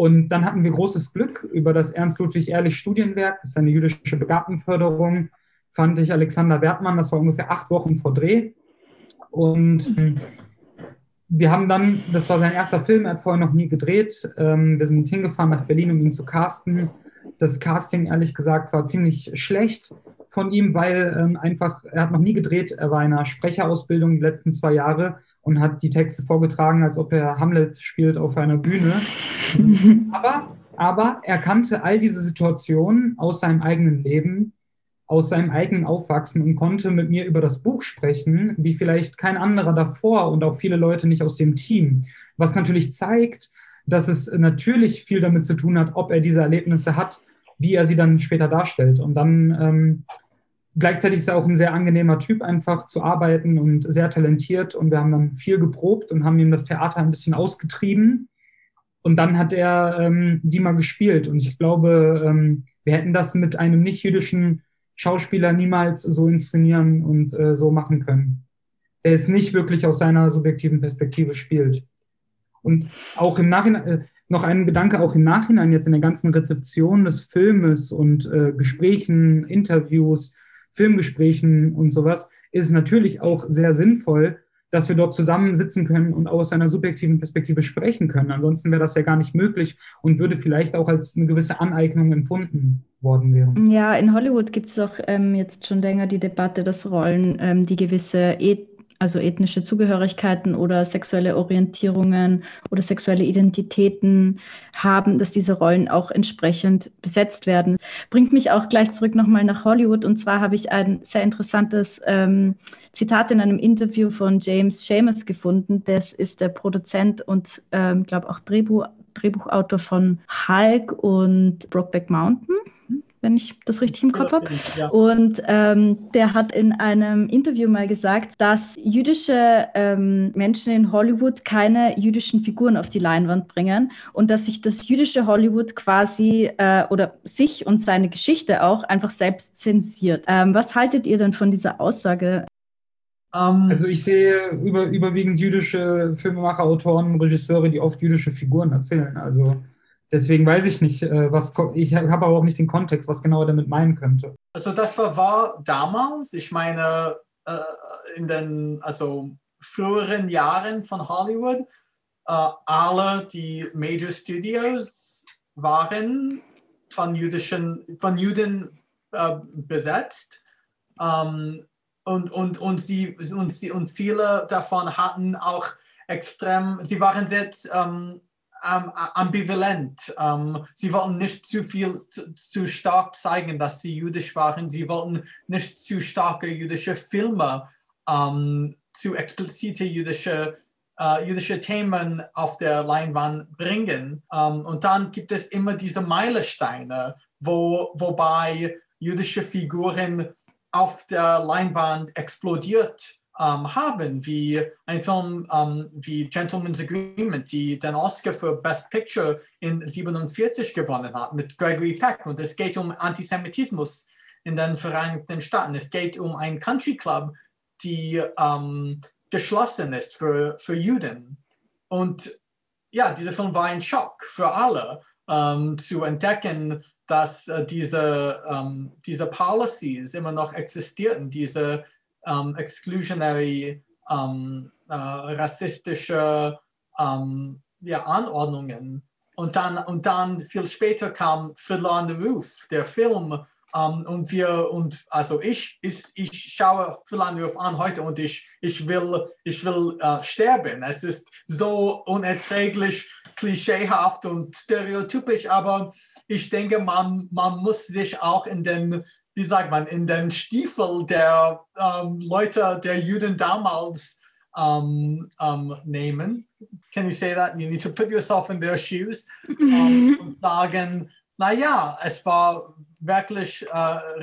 Und dann hatten wir großes Glück über das Ernst-Ludwig-Ehrlich-Studienwerk, das ist eine jüdische Begabtenförderung, fand ich Alexander Wertmann, das war ungefähr acht Wochen vor Dreh. Und ähm, wir haben dann, das war sein erster Film, er hat vorher noch nie gedreht. Ähm, wir sind hingefahren nach Berlin, um ihn zu casten. Das Casting, ehrlich gesagt, war ziemlich schlecht von ihm, weil ähm, einfach, er hat noch nie gedreht, er war in einer Sprecherausbildung die letzten zwei Jahre und hat die Texte vorgetragen, als ob er Hamlet spielt auf einer Bühne. aber, aber er kannte all diese Situationen aus seinem eigenen Leben, aus seinem eigenen Aufwachsen und konnte mit mir über das Buch sprechen, wie vielleicht kein anderer davor und auch viele Leute nicht aus dem Team. Was natürlich zeigt, dass es natürlich viel damit zu tun hat, ob er diese Erlebnisse hat, wie er sie dann später darstellt. Und dann ähm, gleichzeitig ist er auch ein sehr angenehmer Typ, einfach zu arbeiten und sehr talentiert. Und wir haben dann viel geprobt und haben ihm das Theater ein bisschen ausgetrieben. Und dann hat er ähm, die mal gespielt. Und ich glaube, ähm, wir hätten das mit einem nicht-jüdischen Schauspieler niemals so inszenieren und äh, so machen können. Er es nicht wirklich aus seiner subjektiven Perspektive spielt. Und auch im Nachhinein, äh, noch ein Gedanke auch im Nachhinein jetzt in der ganzen Rezeption des Filmes und äh, Gesprächen, Interviews, Filmgesprächen und sowas, ist natürlich auch sehr sinnvoll, dass wir dort zusammensitzen können und aus einer subjektiven Perspektive sprechen können. Ansonsten wäre das ja gar nicht möglich und würde vielleicht auch als eine gewisse Aneignung empfunden worden werden. Ja, in Hollywood gibt es auch ähm, jetzt schon länger die Debatte, dass Rollen, ähm, die gewisse et also ethnische Zugehörigkeiten oder sexuelle Orientierungen oder sexuelle Identitäten haben, dass diese Rollen auch entsprechend besetzt werden. Bringt mich auch gleich zurück nochmal nach Hollywood. Und zwar habe ich ein sehr interessantes ähm, Zitat in einem Interview von James Seamus gefunden. Das ist der Produzent und, ähm, glaube auch Drehbuch, Drehbuchautor von Hulk und Brokeback Mountain wenn ich das richtig im Kopf habe. Ja. Und ähm, der hat in einem Interview mal gesagt, dass jüdische ähm, Menschen in Hollywood keine jüdischen Figuren auf die Leinwand bringen und dass sich das jüdische Hollywood quasi äh, oder sich und seine Geschichte auch einfach selbst zensiert. Ähm, was haltet ihr denn von dieser Aussage? Um, also ich sehe über, überwiegend jüdische Filmemacher, Autoren, Regisseure, die oft jüdische Figuren erzählen. Also Deswegen weiß ich nicht, äh, was ich habe aber auch nicht den Kontext, was genau er damit meinen könnte. Also das war, war damals, ich meine, äh, in den also früheren Jahren von Hollywood, äh, alle die Major Studios waren von jüdischen, von Juden besetzt. Ähm, und, und, und, sie, und, sie, und viele davon hatten auch extrem, sie waren sehr ähm, ähm, ambivalent. Ähm, sie wollten nicht zu viel, zu, zu, stark zeigen, dass sie jüdisch waren. Sie wollten nicht zu starke jüdische Filme, ähm, zu explizite jüdische, äh, jüdische Themen auf der Leinwand bringen. Ähm, und dann gibt es immer diese Meilensteine, wo, wobei jüdische Figuren auf der Leinwand explodiert ähm, haben, wie ein Film ähm, wie Gentleman's Agreement, die den Oscar für Best Picture in 47 gewonnen hat mit Gregory Peck. Und es geht um Antisemitismus in den Vereinigten Staaten. Es geht um einen Country Club, die ähm, geschlossen ist für, für Juden. Und ja, dieser Film war ein Schock für alle, ähm, zu entdecken, dass äh, diese, ähm, diese Policies immer noch existierten, diese um, exclusionary, um, uh, rassistische um, ja, Anordnungen. Und dann, und dann viel später kam Fiddler on the Roof, der Film. Und wir, und also ich, ich, ich schaue Fiddler on the Roof an heute und ich, ich will, ich will uh, sterben. Es ist so unerträglich, klischeehaft und stereotypisch, aber ich denke, man, man muss sich auch in den wie sagt man, in den Stiefel der ähm, Leute, der Juden damals ähm, ähm, nehmen. Can you say that? You need to put yourself in their shoes ähm, und sagen, naja, es war wirklich äh,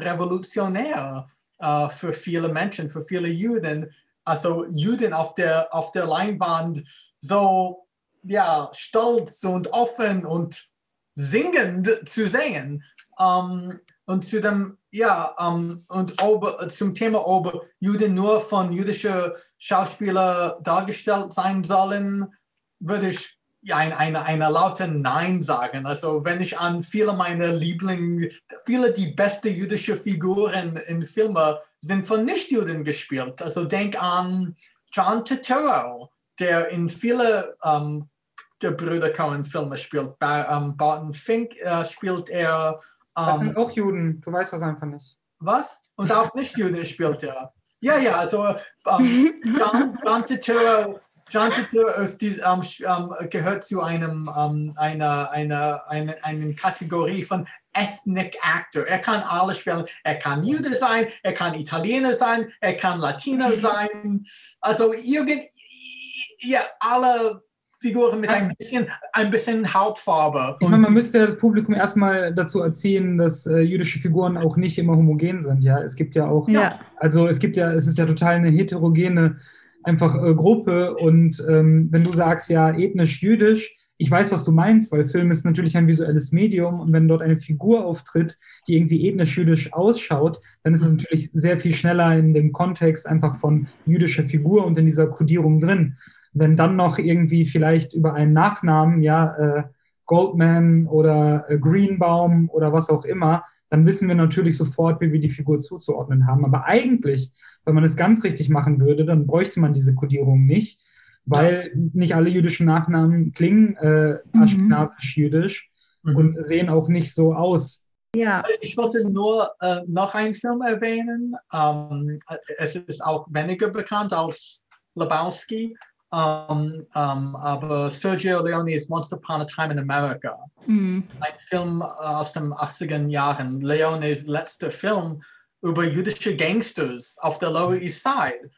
revolutionär äh, für viele Menschen, für viele Juden. Also Juden auf der, auf der Leinwand so ja, stolz und offen und singend zu sehen. Um, und zu dem, ja, um, und ob, zum Thema, ob Juden nur von jüdischen Schauspielern dargestellt sein sollen, würde ich ein, eine, eine laute Nein sagen. Also wenn ich an viele meiner Lieblinge, viele die besten jüdischen Figuren in Filmen sind von Nichtjuden gespielt. Also denk an John Turturro, der in viele um, der Brüder Cohen Filme spielt. Bei um, Barton Fink uh, spielt er das sind ähm, auch Juden, du weißt das einfach nicht. Was? Und auch nicht Juden spielt er. Ja, ja, also ähm, dies, ähm, ähm, gehört zu einem, ähm, einer, einer, einer, einer Kategorie von Ethnic Actor. Er kann alles spielen. Er kann Jude sein, er kann Italiener sein, er kann Latiner sein. Also irgend, ja, alle Figuren mit ein bisschen, ein bisschen Hautfarbe. Ich meine, man müsste das Publikum erstmal dazu erziehen, dass äh, jüdische Figuren auch nicht immer homogen sind. Ja, es gibt ja auch, ja. also es gibt ja, es ist ja total eine heterogene einfach äh, Gruppe. Und ähm, wenn du sagst, ja, ethnisch jüdisch, ich weiß, was du meinst, weil Film ist natürlich ein visuelles Medium und wenn dort eine Figur auftritt, die irgendwie ethnisch-jüdisch ausschaut, dann ist es natürlich sehr viel schneller in dem Kontext einfach von jüdischer Figur und in dieser Kodierung drin wenn dann noch irgendwie vielleicht über einen Nachnamen ja äh, Goldman oder äh, Greenbaum oder was auch immer, dann wissen wir natürlich sofort, wie wir die Figur zuzuordnen haben. Aber eigentlich, wenn man es ganz richtig machen würde, dann bräuchte man diese Kodierung nicht, weil nicht alle jüdischen Nachnamen klingen äh, Mhm. aschkenasisch-jüdisch Mhm. und sehen auch nicht so aus. Ja, Ich wollte nur äh, noch einen Film erwähnen. Ähm, es ist auch weniger bekannt als Lebowski. Ähm, ähm, aber Sergio Leone's Once Upon a Time in America. mhm. Ein Film äh, aus den 80er Jahren. Leones letzter Film über jüdische Gangsters auf der Lower East Side.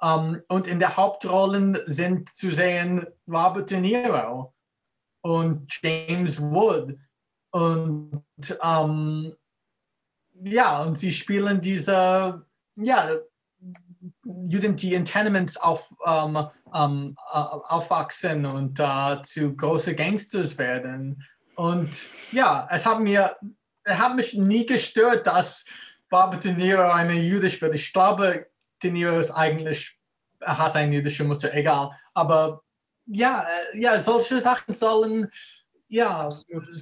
Ähm, und in der Hauptrollen sind zu sehen Robert De Niro und James Wood. Und ja, und sie spielen diese, ja, Juden, die in Tenements auf, ähm, ähm, äh, aufwachsen und äh, zu großen Gangsters werden. Und ja, es hat mir, es hat mich nie gestört, dass Robert De Niro eine jüdisch wird. Ich glaube, De Niro ist eigentlich, er hat eine jüdische Mutter, egal. Aber ja, äh, ja, solche Sachen sollen ja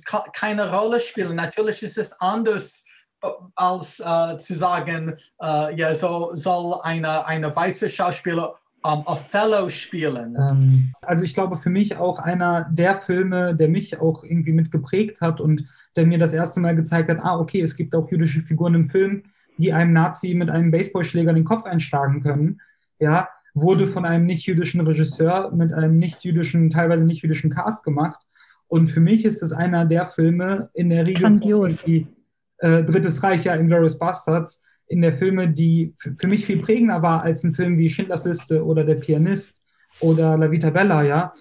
ke- keine Rolle spielen. Natürlich ist es anders äh, als äh, zu sagen, äh, ja, so soll eine, eine weiße Schauspieler ähm, Othello spielen. Ähm, also ich glaube für mich auch einer der Filme, der mich auch irgendwie mit geprägt hat und der mir das erste Mal gezeigt hat, ah, okay, es gibt auch jüdische Figuren im Film, die einem Nazi mit einem Baseballschläger den Kopf einschlagen können, ja, wurde von einem nicht-jüdischen Regisseur mit einem nicht-jüdischen, teilweise nicht-jüdischen Cast gemacht. Und für mich ist es einer der Filme in der Regel die äh, Drittes Reich, ja, Inglourious Bastards, in der Filme, die für mich viel prägender war als ein Film wie Schindlers Liste oder Der Pianist oder La Vita Bella, ja,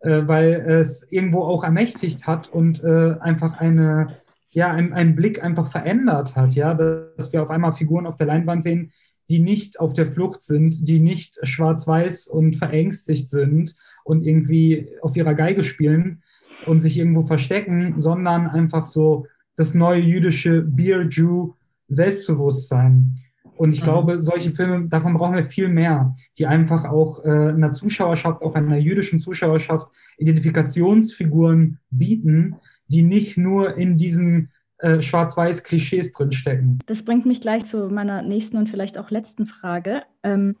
äh, weil es irgendwo auch ermächtigt hat und äh, einfach eine, ja, ein- einen Blick einfach verändert hat, ja, dass wir auf einmal Figuren auf der Leinwand sehen, die nicht auf der Flucht sind, die nicht schwarz-weiß und verängstigt sind und irgendwie auf ihrer Geige spielen und sich irgendwo verstecken, sondern einfach so das neue jüdische Beer Jew Selbstbewusstsein. Und ich Mhm. glaube, solche Filme, davon brauchen wir viel mehr, die einfach auch äh, einer Zuschauerschaft, auch einer jüdischen Zuschauerschaft, Identifikationsfiguren bieten, die nicht nur in diesen äh, schwarz-weiß Klischees drinstecken. Das bringt mich gleich zu meiner nächsten und vielleicht auch letzten Frage. Ähm,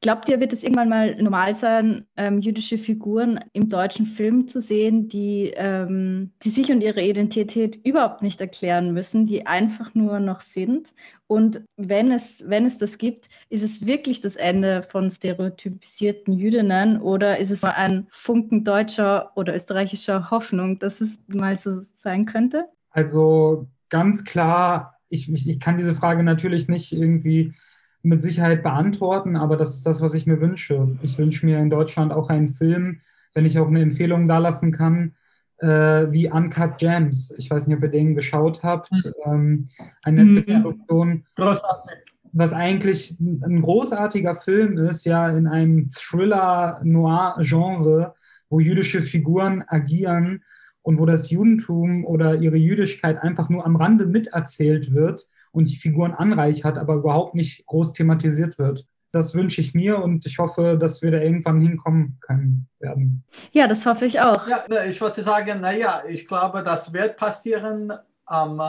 glaubt ihr, wird es irgendwann mal normal sein, ähm, jüdische Figuren im deutschen Film zu sehen, die, ähm, die sich und ihre Identität überhaupt nicht erklären müssen, die einfach nur noch sind? Und wenn es, wenn es das gibt, ist es wirklich das Ende von stereotypisierten Jüdinnen oder ist es nur ein Funken deutscher oder österreichischer Hoffnung, dass es mal so sein könnte? Also ganz klar, ich, ich, ich kann diese Frage natürlich nicht irgendwie mit Sicherheit beantworten, aber das ist das, was ich mir wünsche. Ich wünsche mir in Deutschland auch einen Film, wenn ich auch eine Empfehlung dalassen kann, äh, wie Uncut Gems. Ich weiß nicht, ob ihr den geschaut habt. Ähm, eine Mhm. Netflix-Produktion, Großartig. was eigentlich ein ein großartiger Film ist, ja, in einem Thriller-Noir-Genre, wo jüdische Figuren agieren und wo das Judentum oder ihre Jüdischkeit einfach nur am Rande miterzählt wird und die Figuren anreichert, aber überhaupt nicht groß thematisiert wird. Das wünsche ich mir und ich hoffe, dass wir da irgendwann hinkommen können werden. Ja, das hoffe ich auch. Ja, ne, ich wollte sagen, naja, ich glaube, das wird passieren ähm,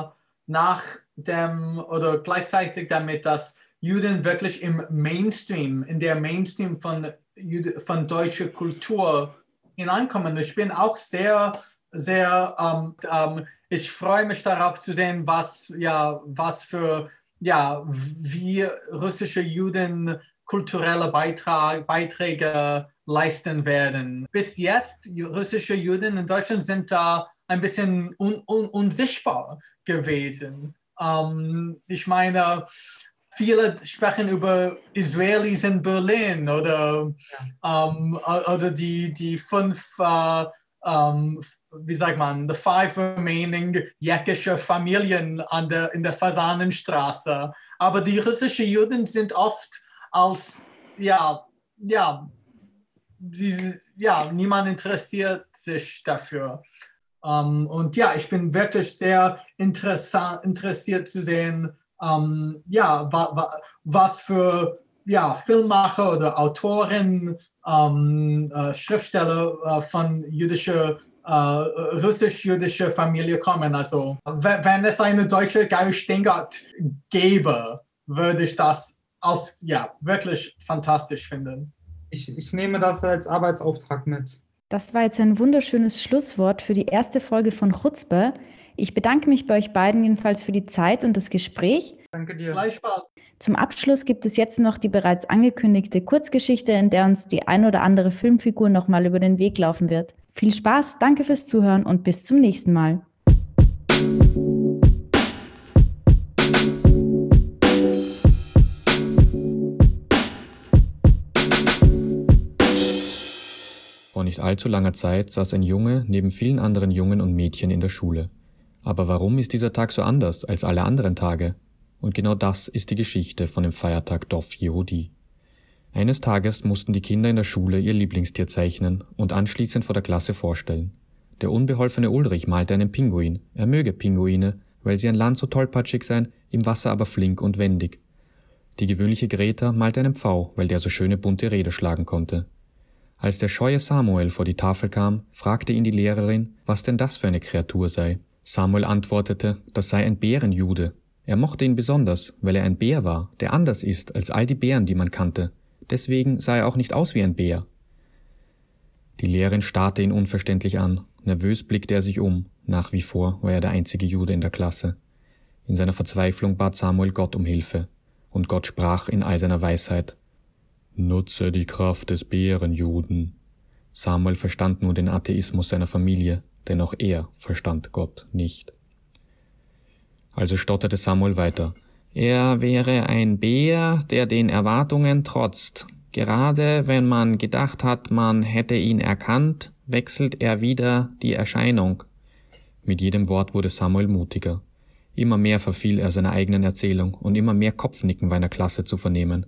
nach dem oder gleichzeitig damit, dass Juden wirklich im Mainstream, in der Mainstream von, Jude, von deutscher Kultur hineinkommen. Ich bin auch sehr, sehr, ähm, ähm, ich freue mich darauf zu sehen, was, ja, was für, ja, wie russische Juden kulturelle Beitrag, Beiträge leisten werden. Bis jetzt, russische Juden in Deutschland sind da ein bisschen un, un, unsichtbar gewesen. Ähm, ich meine, viele sprechen über Israelis in Berlin oder, ähm, oder die, die fünf, äh, ähm, wie sagt man, the five remaining jäckische Familien an der, in der Fasanenstraße. Aber die russischen Juden sind oft als, ja, ja, sie, ja, niemand interessiert sich dafür. Um, und ja, ich bin wirklich sehr interessiert zu sehen, um, ja, wa, wa, was für ja, Filmmacher oder Autoren, um, äh, Schriftsteller äh, von jüdischer äh, russisch-jüdische Familie kommen. Also wenn es eine deutsche Gary Stengert gäbe, würde ich das aus, ja, wirklich fantastisch finden. Ich, ich nehme das als Arbeitsauftrag mit. Das war jetzt ein wunderschönes Schlusswort für die erste Folge von Chutzpe. Ich bedanke mich bei euch beiden jedenfalls für die Zeit und das Gespräch. Danke dir. Gleich Spaß. Zum Abschluss gibt es jetzt noch die bereits angekündigte Kurzgeschichte, in der uns die ein oder andere Filmfigur nochmal über den Weg laufen wird. Viel Spaß, danke fürs Zuhören und bis zum nächsten Mal. Vor nicht allzu langer Zeit saß ein Junge neben vielen anderen Jungen und Mädchen in der Schule. Aber warum ist dieser Tag so anders als alle anderen Tage? Und genau das ist die Geschichte von dem Feiertag Dov Yehudi. Eines Tages mussten die Kinder in der Schule ihr Lieblingstier zeichnen und anschließend vor der Klasse vorstellen. Der unbeholfene Ulrich malte einen Pinguin. Er möge Pinguine, weil sie an Land so tollpatschig seien, im Wasser aber flink und wendig. Die gewöhnliche Greta malte einen Pfau, weil der so schöne bunte Rede schlagen konnte. Als der scheue Samuel vor die Tafel kam, fragte ihn die Lehrerin, was denn das für eine Kreatur sei. Samuel antwortete, das sei ein Bärenjude. Er mochte ihn besonders, weil er ein Bär war, der anders ist als all die Bären, die man kannte. Deswegen sah er auch nicht aus wie ein Bär. Die Lehrerin starrte ihn unverständlich an. Nervös blickte er sich um. Nach wie vor war er der einzige Jude in der Klasse. In seiner Verzweiflung bat Samuel Gott um Hilfe. Und Gott sprach in all seiner Weisheit. Nutze die Kraft des Bärenjuden. Samuel verstand nur den Atheismus seiner Familie, denn auch er verstand Gott nicht. Also stotterte Samuel weiter. Er wäre ein Bär, der den Erwartungen trotzt. Gerade wenn man gedacht hat, man hätte ihn erkannt, wechselt er wieder die Erscheinung. Mit jedem Wort wurde Samuel mutiger. Immer mehr verfiel er seiner eigenen Erzählung und immer mehr Kopfnicken war in der Klasse zu vernehmen.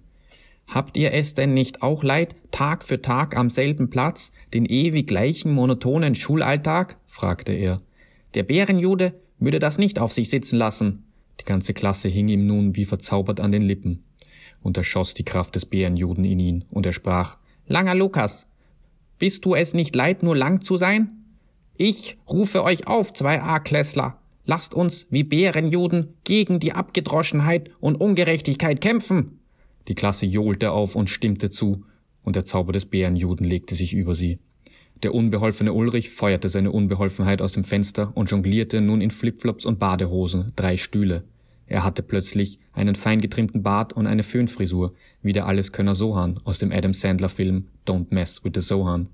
Habt ihr es denn nicht auch leid, Tag für Tag am selben Platz, den ewig gleichen monotonen Schulalltag? fragte er. Der Bärenjude würde das nicht auf sich sitzen lassen. Die ganze Klasse hing ihm nun wie verzaubert an den Lippen. Und er schoss die Kraft des Bärenjuden in ihn, und er sprach, Langer Lukas, bist du es nicht leid, nur lang zu sein? Ich rufe euch auf, zwei A-Klässler. Lasst uns, wie Bärenjuden, gegen die Abgedroschenheit und Ungerechtigkeit kämpfen. Die Klasse johlte auf und stimmte zu, und der Zauber des Bärenjuden legte sich über sie. Der unbeholfene Ulrich feuerte seine Unbeholfenheit aus dem Fenster und jonglierte nun in Flipflops und Badehosen drei Stühle. Er hatte plötzlich einen fein getrimmten Bart und eine Föhnfrisur, wie der Alleskönner Sohan aus dem Adam Sandler Film Don't Mess with the Sohan.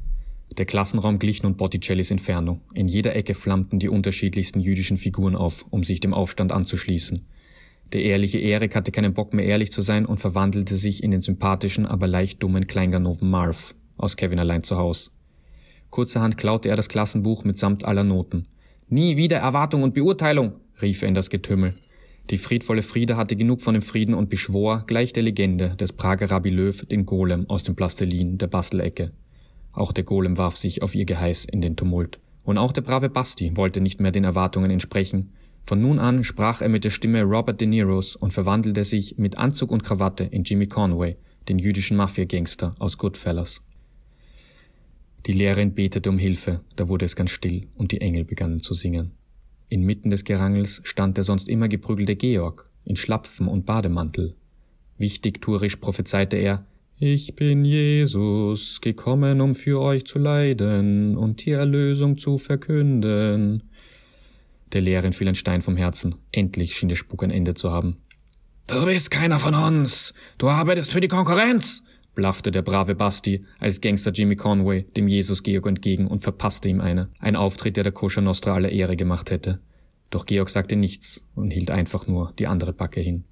Der Klassenraum glich nun Botticellis Inferno. In jeder Ecke flammten die unterschiedlichsten jüdischen Figuren auf, um sich dem Aufstand anzuschließen. Der ehrliche Erik hatte keinen Bock mehr ehrlich zu sein und verwandelte sich in den sympathischen, aber leicht dummen Kleinganoven Marv aus Kevin allein zu Haus. Kurzerhand klaute er das Klassenbuch mitsamt aller Noten. Nie wieder Erwartung und Beurteilung, rief er in das Getümmel. Die friedvolle Frieda hatte genug von dem Frieden und beschwor, gleich der Legende des Prager Rabbi Löw, den Golem aus dem Plastelin der Bastelecke. Auch der Golem warf sich auf ihr Geheiß in den Tumult. Und auch der brave Basti wollte nicht mehr den Erwartungen entsprechen. Von nun an sprach er mit der Stimme Robert De Niros und verwandelte sich mit Anzug und Krawatte in Jimmy Conway, den jüdischen Mafia-Gangster aus Goodfellas. Die Lehrerin betete um Hilfe, da wurde es ganz still und die Engel begannen zu singen. Inmitten des Gerangels stand der sonst immer geprügelte Georg, in Schlapfen und Bademantel. Wichtig tuerisch prophezeite er, ich bin Jesus, gekommen, um für euch zu leiden und die Erlösung zu verkünden. Der Lehrerin fiel ein Stein vom Herzen. Endlich schien der Spuk ein Ende zu haben. Du bist keiner von uns. Du arbeitest für die Konkurrenz blaffte der brave Basti als Gangster Jimmy Conway dem Jesus Georg entgegen und verpasste ihm eine, ein Auftritt, der der Koscher Nostra aller Ehre gemacht hätte. Doch Georg sagte nichts und hielt einfach nur die andere Backe hin.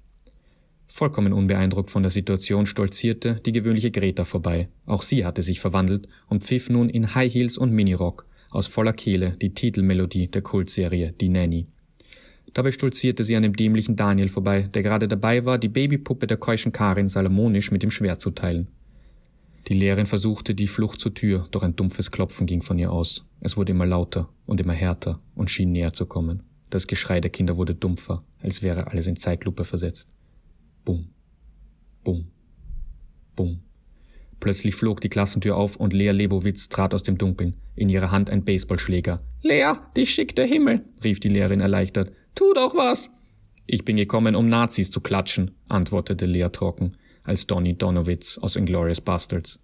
Vollkommen unbeeindruckt von der Situation stolzierte die gewöhnliche Greta vorbei. Auch sie hatte sich verwandelt und pfiff nun in High Heels und Minirock aus voller Kehle die Titelmelodie der Kultserie Die Nanny. Dabei stolzierte sie an dem dämlichen Daniel vorbei, der gerade dabei war, die Babypuppe der keuschen Karin salomonisch mit dem Schwert zu teilen. Die Lehrerin versuchte die Flucht zur Tür, doch ein dumpfes Klopfen ging von ihr aus. Es wurde immer lauter und immer härter und schien näher zu kommen. Das Geschrei der Kinder wurde dumpfer, als wäre alles in Zeitlupe versetzt. Bum, bum, bum. Plötzlich flog die Klassentür auf und Lea Lebowitz trat aus dem Dunkeln, in ihrer Hand ein Baseballschläger. Lea, dich schickt der Himmel, rief die Lehrerin erleichtert. Tu doch was! Ich bin gekommen, um Nazis zu klatschen, antwortete Lea trocken, als Donny Donowitz aus Inglourious Bastards.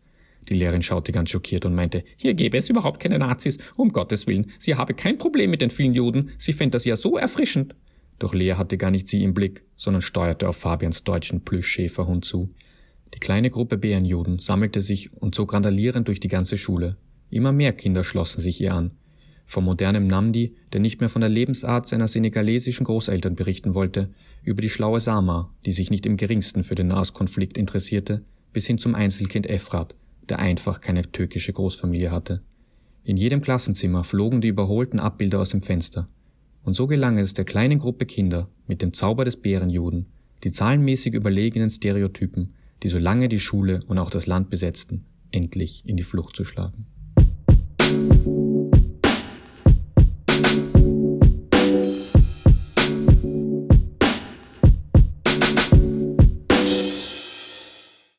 Die Lehrerin schaute ganz schockiert und meinte, hier gäbe es überhaupt keine Nazis, um Gottes Willen. Sie habe kein Problem mit den vielen Juden, sie fände das ja so erfrischend. Doch Lea hatte gar nicht sie im Blick, sondern steuerte auf Fabians deutschen Plüschschäferhund zu. Die kleine Gruppe Bärenjuden sammelte sich und zog randalierend durch die ganze Schule. Immer mehr Kinder schlossen sich ihr an. Vom modernen Namdi, der nicht mehr von der Lebensart seiner senegalesischen Großeltern berichten wollte, über die schlaue Sama, die sich nicht im geringsten für den Nahostkonflikt interessierte, bis hin zum Einzelkind Efrat, der einfach keine türkische Großfamilie hatte. In jedem Klassenzimmer flogen die überholten Abbilder aus dem Fenster. Und so gelang es der kleinen Gruppe Kinder mit dem Zauber des Bärenjuden, die zahlenmäßig überlegenen Stereotypen, die so lange die Schule und auch das Land besetzten, endlich in die Flucht zu schlagen.